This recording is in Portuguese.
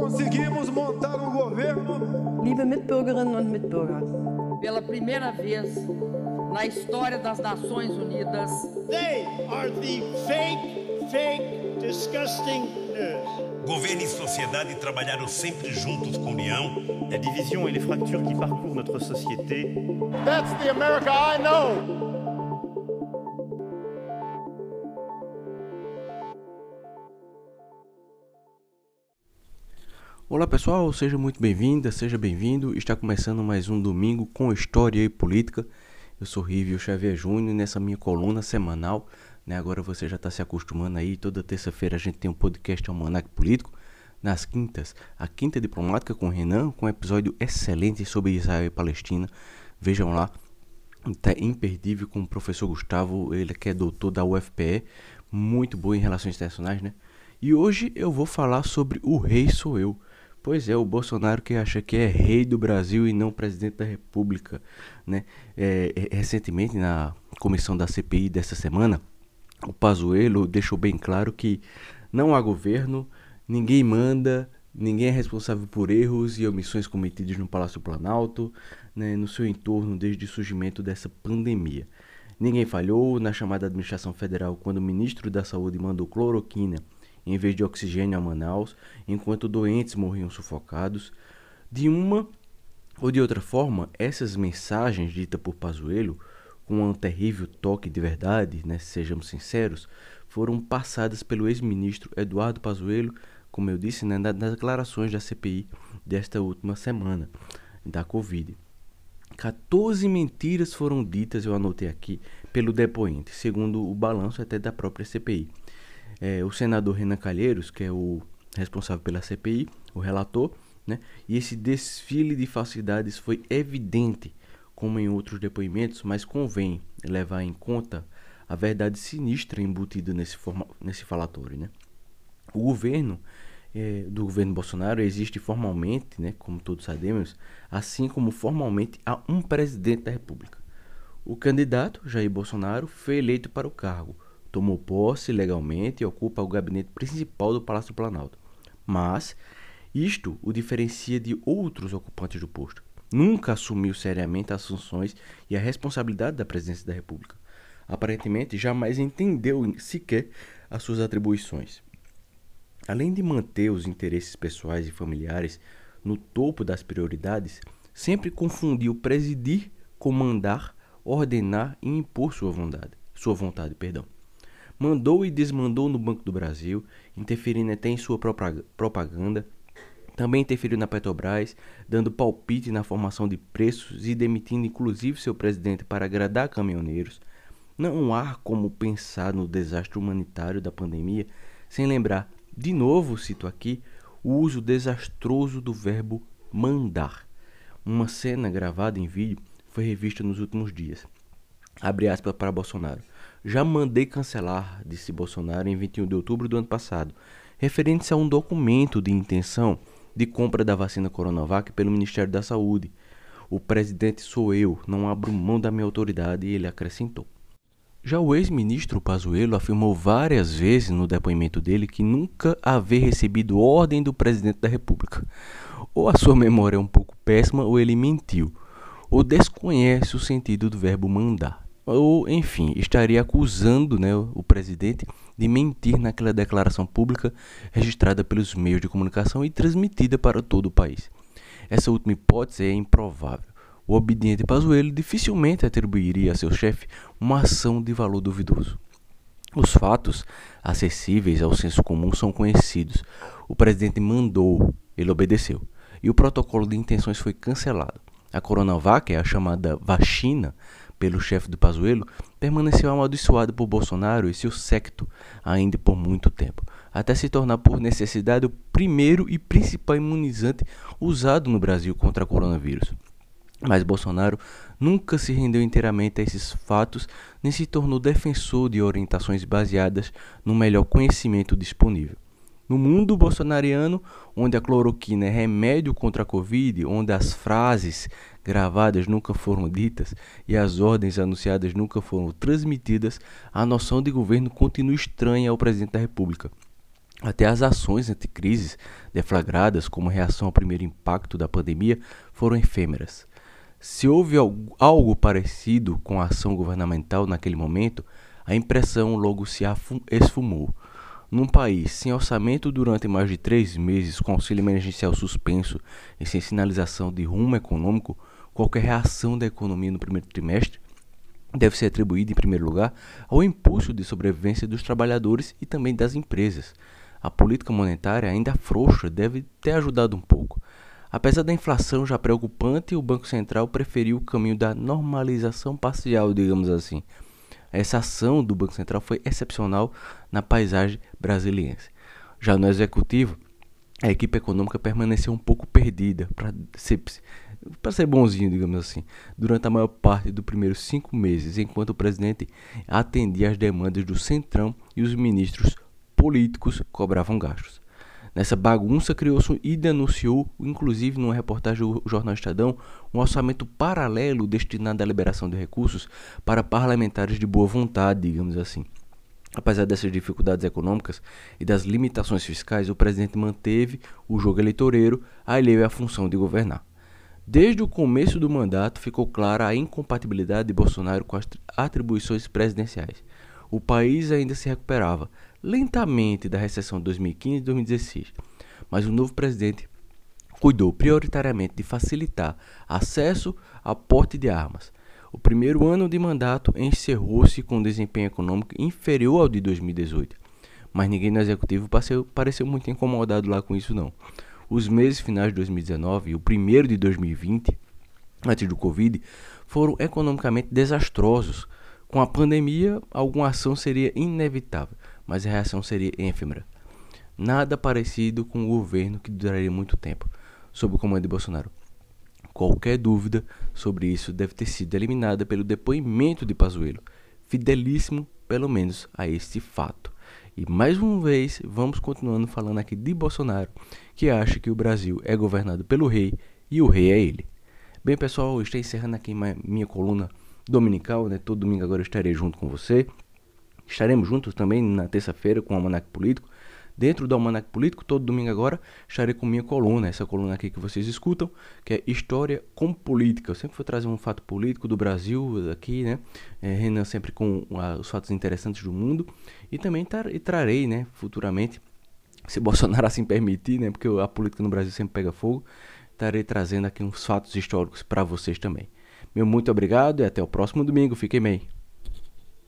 conseguimos montar um governo. Liebe Mitbürgerinnen und Mitbürger, pela primeira vez na história das Nações Unidas, They are the fake, fake, disgusting news. Governo e sociedade trabalharam sempre juntos com união. La division et les fractures qui parcourent notre société That's the America I know. Olá pessoal, seja muito bem-vinda, seja bem-vindo. Está começando mais um domingo com história e política. Eu sou Rívio Xavier Júnior nessa minha coluna semanal. Né? Agora você já está se acostumando aí. Toda terça-feira a gente tem um podcast Almanac Político. Nas quintas, a Quinta Diplomática com Renan, com um episódio excelente sobre Israel e Palestina. Vejam lá, tá imperdível com o professor Gustavo, ele que é doutor da UFPE, muito bom em relações internacionais, né? E hoje eu vou falar sobre o rei sou eu. Pois é, o Bolsonaro que acha que é rei do Brasil e não presidente da República, né? É, é, recentemente na comissão da CPI dessa semana, o Pazuello deixou bem claro que não há governo, ninguém manda, ninguém é responsável por erros e omissões cometidos no Palácio Planalto, né, no seu entorno desde o surgimento dessa pandemia. Ninguém falhou na chamada administração federal quando o ministro da Saúde mandou cloroquina em vez de oxigênio a Manaus, enquanto doentes morriam sufocados. De uma ou de outra forma, essas mensagens ditas por Pazuello, com um terrível toque de verdade, né, sejamos sinceros, foram passadas pelo ex-ministro Eduardo Pazuello, como eu disse, né, nas declarações da CPI desta última semana da Covid. 14 mentiras foram ditas, eu anotei aqui, pelo depoente, segundo o balanço até da própria CPI é, o senador Renan Calheiros, que é o responsável pela CPI, o relator, né? E esse desfile de falsidades foi evidente, como em outros depoimentos, mas convém levar em conta a verdade sinistra embutida nesse, forma, nesse falatório, né? O governo é, do governo Bolsonaro existe formalmente, né, como todos sabemos, assim como formalmente há um presidente da República. O candidato, Jair Bolsonaro, foi eleito para o cargo, tomou posse legalmente e ocupa o gabinete principal do Palácio do Planalto. Mas isto o diferencia de outros ocupantes do posto. Nunca assumiu seriamente as funções e a responsabilidade da presidência da República. Aparentemente, jamais entendeu sequer as suas atribuições. Além de manter os interesses pessoais e familiares no topo das prioridades, sempre confundiu presidir com mandar, ordenar e impor sua vontade. Sua vontade, perdão mandou e desmandou no Banco do Brasil, interferindo até em sua propaganda. Também interferiu na Petrobras, dando palpite na formação de preços e demitindo inclusive seu presidente para agradar caminhoneiros. Não há como pensar no desastre humanitário da pandemia sem lembrar, de novo cito aqui, o uso desastroso do verbo mandar. Uma cena gravada em vídeo foi revista nos últimos dias. Abre aspas para Bolsonaro. Já mandei cancelar, disse Bolsonaro em 21 de outubro do ano passado, referente-se a um documento de intenção de compra da vacina Coronavac pelo Ministério da Saúde. O presidente sou eu, não abro mão da minha autoridade, ele acrescentou. Já o ex-ministro Pazuello afirmou várias vezes no depoimento dele que nunca haver recebido ordem do presidente da República. Ou a sua memória é um pouco péssima ou ele mentiu, ou desconhece o sentido do verbo mandar ou, enfim, estaria acusando né, o presidente de mentir naquela declaração pública registrada pelos meios de comunicação e transmitida para todo o país. Essa última hipótese é improvável. O obediente Pazuello dificilmente atribuiria a seu chefe uma ação de valor duvidoso. Os fatos acessíveis ao senso comum são conhecidos. O presidente mandou, ele obedeceu, e o protocolo de intenções foi cancelado. A Coronavac, a chamada vacina, pelo chefe do Pazuello, permaneceu amaldiçoado por Bolsonaro e seu secto ainda por muito tempo, até se tornar por necessidade o primeiro e principal imunizante usado no Brasil contra o coronavírus. Mas Bolsonaro nunca se rendeu inteiramente a esses fatos, nem se tornou defensor de orientações baseadas no melhor conhecimento disponível. No mundo bolsonariano, onde a cloroquina é remédio contra a Covid, onde as frases gravadas nunca foram ditas e as ordens anunciadas nunca foram transmitidas, a noção de governo continua estranha ao presidente da República. Até as ações anticrises deflagradas como reação ao primeiro impacto da pandemia foram efêmeras. Se houve algo parecido com a ação governamental naquele momento, a impressão logo se esfumou. Num país sem orçamento durante mais de três meses, com auxílio emergencial suspenso e sem sinalização de rumo econômico, qualquer reação da economia no primeiro trimestre deve ser atribuída, em primeiro lugar, ao impulso de sobrevivência dos trabalhadores e também das empresas. A política monetária, ainda frouxa, deve ter ajudado um pouco. Apesar da inflação já preocupante, o Banco Central preferiu o caminho da normalização parcial, digamos assim essa ação do Banco Central foi excepcional na paisagem brasiliense. Já no executivo, a equipe econômica permaneceu um pouco perdida, para ser, ser bonzinho, digamos assim, durante a maior parte dos primeiros cinco meses, enquanto o presidente atendia às demandas do Centrão e os ministros políticos cobravam gastos. Nessa bagunça criou-se e denunciou, inclusive numa reportagem do jornal Estadão, um orçamento paralelo destinado à liberação de recursos para parlamentares de boa vontade, digamos assim. Apesar dessas dificuldades econômicas e das limitações fiscais, o presidente manteve o jogo eleitoreiro, alheio à função de governar. Desde o começo do mandato ficou clara a incompatibilidade de Bolsonaro com as atribuições presidenciais. O país ainda se recuperava, lentamente da recessão de 2015 e 2016, mas o novo presidente cuidou prioritariamente de facilitar acesso a porte de armas. O primeiro ano de mandato encerrou-se com um desempenho econômico inferior ao de 2018, mas ninguém no executivo pareceu, pareceu muito incomodado lá com isso não. Os meses finais de 2019 e o primeiro de 2020, antes do Covid, foram economicamente desastrosos. Com a pandemia, alguma ação seria inevitável mas a reação seria ênfima. Nada parecido com o governo que duraria muito tempo, sob o comando de Bolsonaro. Qualquer dúvida sobre isso deve ter sido eliminada pelo depoimento de Pazuello, fidelíssimo pelo menos a este fato. E mais uma vez vamos continuando falando aqui de Bolsonaro, que acha que o Brasil é governado pelo rei e o rei é ele. Bem, pessoal, estou encerrando aqui minha coluna dominical, né? Todo domingo agora eu estarei junto com você. Estaremos juntos também na terça-feira com o Almanac Político. Dentro do Almanac Político, todo domingo agora, estarei com minha coluna, essa coluna aqui que vocês escutam, que é História com Política. Eu sempre vou trazer um fato político do Brasil aqui, né? É, Renan sempre com uh, os fatos interessantes do mundo. E também tar, e trarei, né, futuramente, se Bolsonaro assim permitir, né? Porque a política no Brasil sempre pega fogo. Estarei trazendo aqui uns fatos históricos para vocês também. Meu muito obrigado e até o próximo domingo. Fiquem bem.